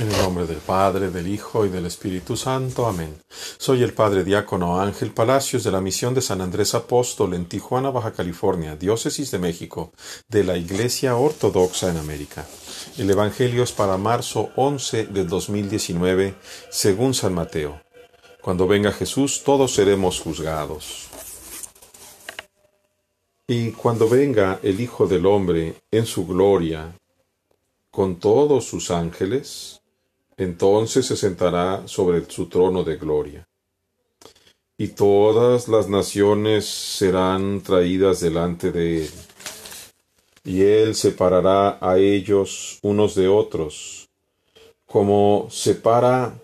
En el nombre del Padre, del Hijo y del Espíritu Santo. Amén. Soy el Padre Diácono Ángel Palacios de la Misión de San Andrés Apóstol en Tijuana, Baja California, Diócesis de México, de la Iglesia Ortodoxa en América. El Evangelio es para marzo 11 del 2019, según San Mateo. Cuando venga Jesús, todos seremos juzgados. Y cuando venga el Hijo del Hombre en su gloria, con todos sus ángeles, entonces se sentará sobre su trono de gloria. Y todas las naciones serán traídas delante de él. Y él separará a ellos unos de otros, como separa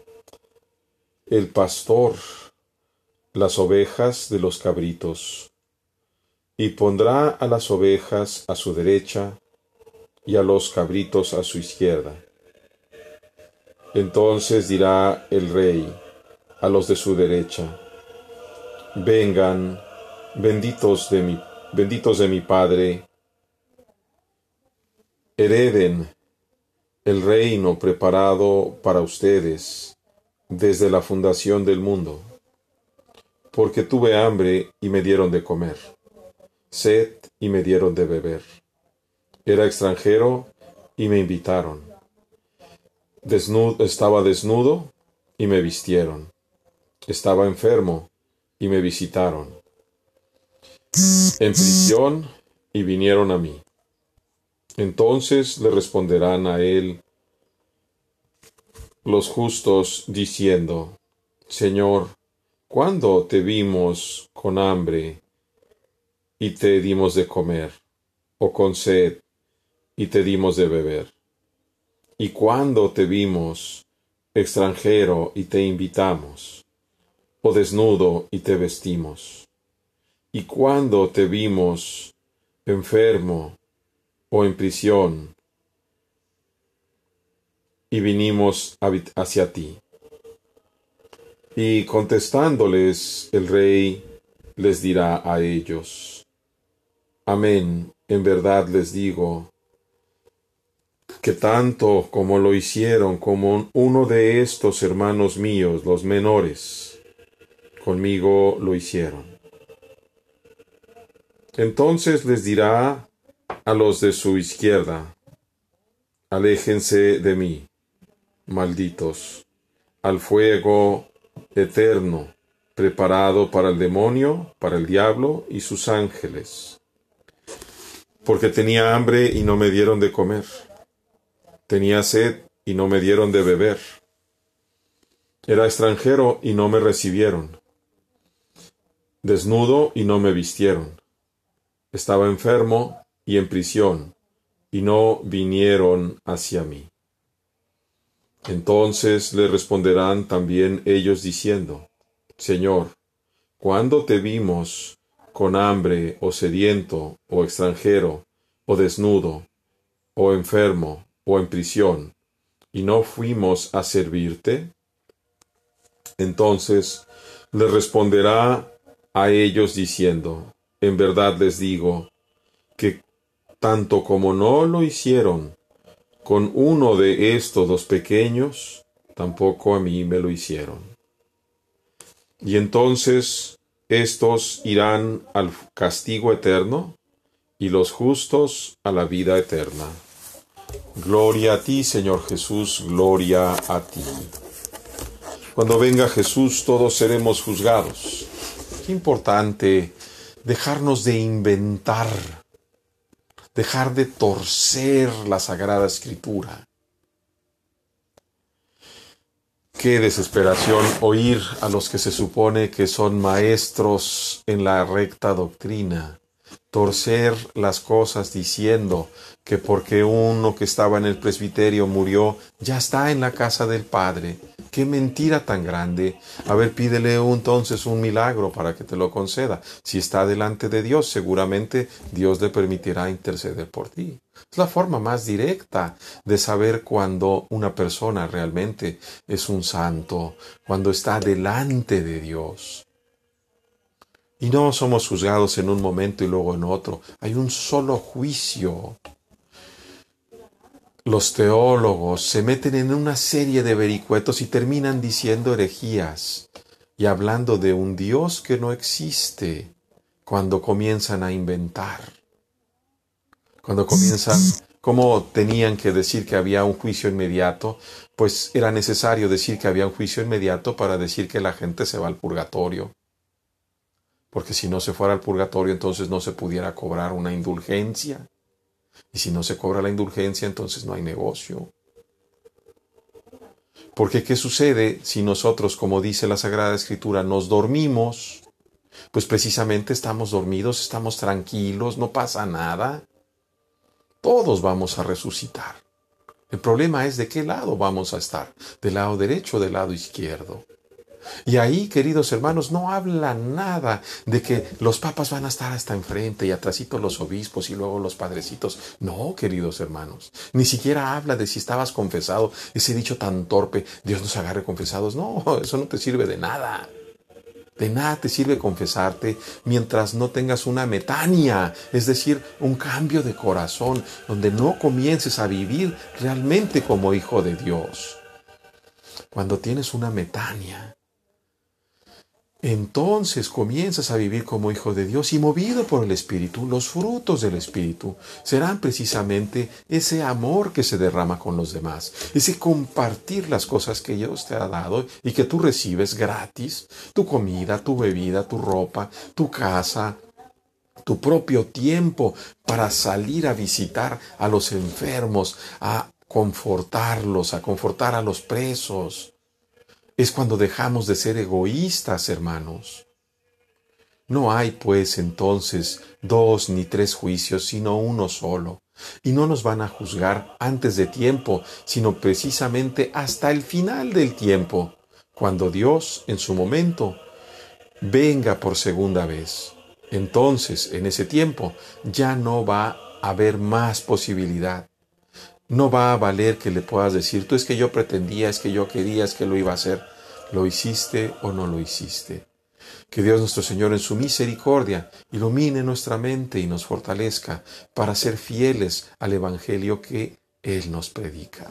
el pastor las ovejas de los cabritos, y pondrá a las ovejas a su derecha y a los cabritos a su izquierda. Entonces dirá el rey a los de su derecha, vengan, benditos de mi, benditos de mi Padre, hereden el reino preparado para ustedes desde la fundación del mundo, porque tuve hambre y me dieron de comer, sed y me dieron de beber, era extranjero y me invitaron estaba desnudo y me vistieron. Estaba enfermo y me visitaron. En prisión y vinieron a mí. Entonces le responderán a él los justos diciendo, Señor, ¿cuándo te vimos con hambre y te dimos de comer, o con sed y te dimos de beber? Y cuando te vimos extranjero y te invitamos, o desnudo y te vestimos, y cuando te vimos enfermo o en prisión, y vinimos hacia ti. Y contestándoles el rey les dirá a ellos, Amén, en verdad les digo, que tanto como lo hicieron como uno de estos hermanos míos, los menores, conmigo lo hicieron. Entonces les dirá a los de su izquierda, aléjense de mí, malditos, al fuego eterno, preparado para el demonio, para el diablo y sus ángeles, porque tenía hambre y no me dieron de comer Tenía sed y no me dieron de beber. Era extranjero y no me recibieron. Desnudo y no me vistieron. Estaba enfermo y en prisión y no vinieron hacia mí. Entonces le responderán también ellos diciendo, Señor, ¿cuándo te vimos con hambre o sediento o extranjero o desnudo o enfermo o en prisión, y no fuimos a servirte? Entonces le responderá a ellos diciendo, en verdad les digo, que tanto como no lo hicieron con uno de estos dos pequeños, tampoco a mí me lo hicieron. Y entonces estos irán al castigo eterno y los justos a la vida eterna. Gloria a ti, Señor Jesús, gloria a ti. Cuando venga Jesús todos seremos juzgados. Qué importante dejarnos de inventar, dejar de torcer la Sagrada Escritura. Qué desesperación oír a los que se supone que son maestros en la recta doctrina torcer las cosas diciendo que porque uno que estaba en el presbiterio murió, ya está en la casa del Padre. Qué mentira tan grande. A ver, pídele entonces un milagro para que te lo conceda. Si está delante de Dios, seguramente Dios le permitirá interceder por ti. Es la forma más directa de saber cuando una persona realmente es un santo, cuando está delante de Dios. Y no somos juzgados en un momento y luego en otro. Hay un solo juicio. los teólogos se meten en una serie de vericuetos y terminan diciendo herejías y hablando de un Dios que no existe cuando comienzan a inventar. Cuando comienzan, como tenían que decir que había un juicio inmediato, pues era necesario decir que había un juicio inmediato para decir que la gente se va al purgatorio. Porque si no se fuera al purgatorio, entonces no se pudiera cobrar una indulgencia. Y si no se cobra la indulgencia, entonces no hay negocio. Porque ¿qué sucede si nosotros, como dice la Sagrada Escritura, nos dormimos? Pues precisamente estamos dormidos, estamos tranquilos, no pasa nada. Todos vamos a resucitar. El problema es de qué lado vamos a estar, del lado derecho o del lado izquierdo. Y ahí, queridos hermanos, no habla nada de que los papas van a estar hasta enfrente y atrásito los obispos y luego los padrecitos. No, queridos hermanos. Ni siquiera habla de si estabas confesado. Ese dicho tan torpe, Dios nos agarre confesados. No, eso no te sirve de nada. De nada te sirve confesarte mientras no tengas una metania, es decir, un cambio de corazón, donde no comiences a vivir realmente como hijo de Dios. Cuando tienes una metania, entonces comienzas a vivir como hijo de Dios y movido por el Espíritu, los frutos del Espíritu serán precisamente ese amor que se derrama con los demás, ese compartir las cosas que Dios te ha dado y que tú recibes gratis, tu comida, tu bebida, tu ropa, tu casa, tu propio tiempo para salir a visitar a los enfermos, a confortarlos, a confortar a los presos es cuando dejamos de ser egoístas, hermanos. No hay, pues, entonces dos ni tres juicios, sino uno solo. Y no nos van a juzgar antes de tiempo, sino precisamente hasta el final del tiempo, cuando Dios, en su momento, venga por segunda vez. Entonces, en ese tiempo, ya no va a haber más posibilidad no va a valer que le puedas decir, tú es que yo pretendía, es que yo quería, es que lo iba a hacer. ¿Lo hiciste o no lo hiciste? Que Dios nuestro Señor en su misericordia ilumine nuestra mente y nos fortalezca para ser fieles al Evangelio que Él nos predica.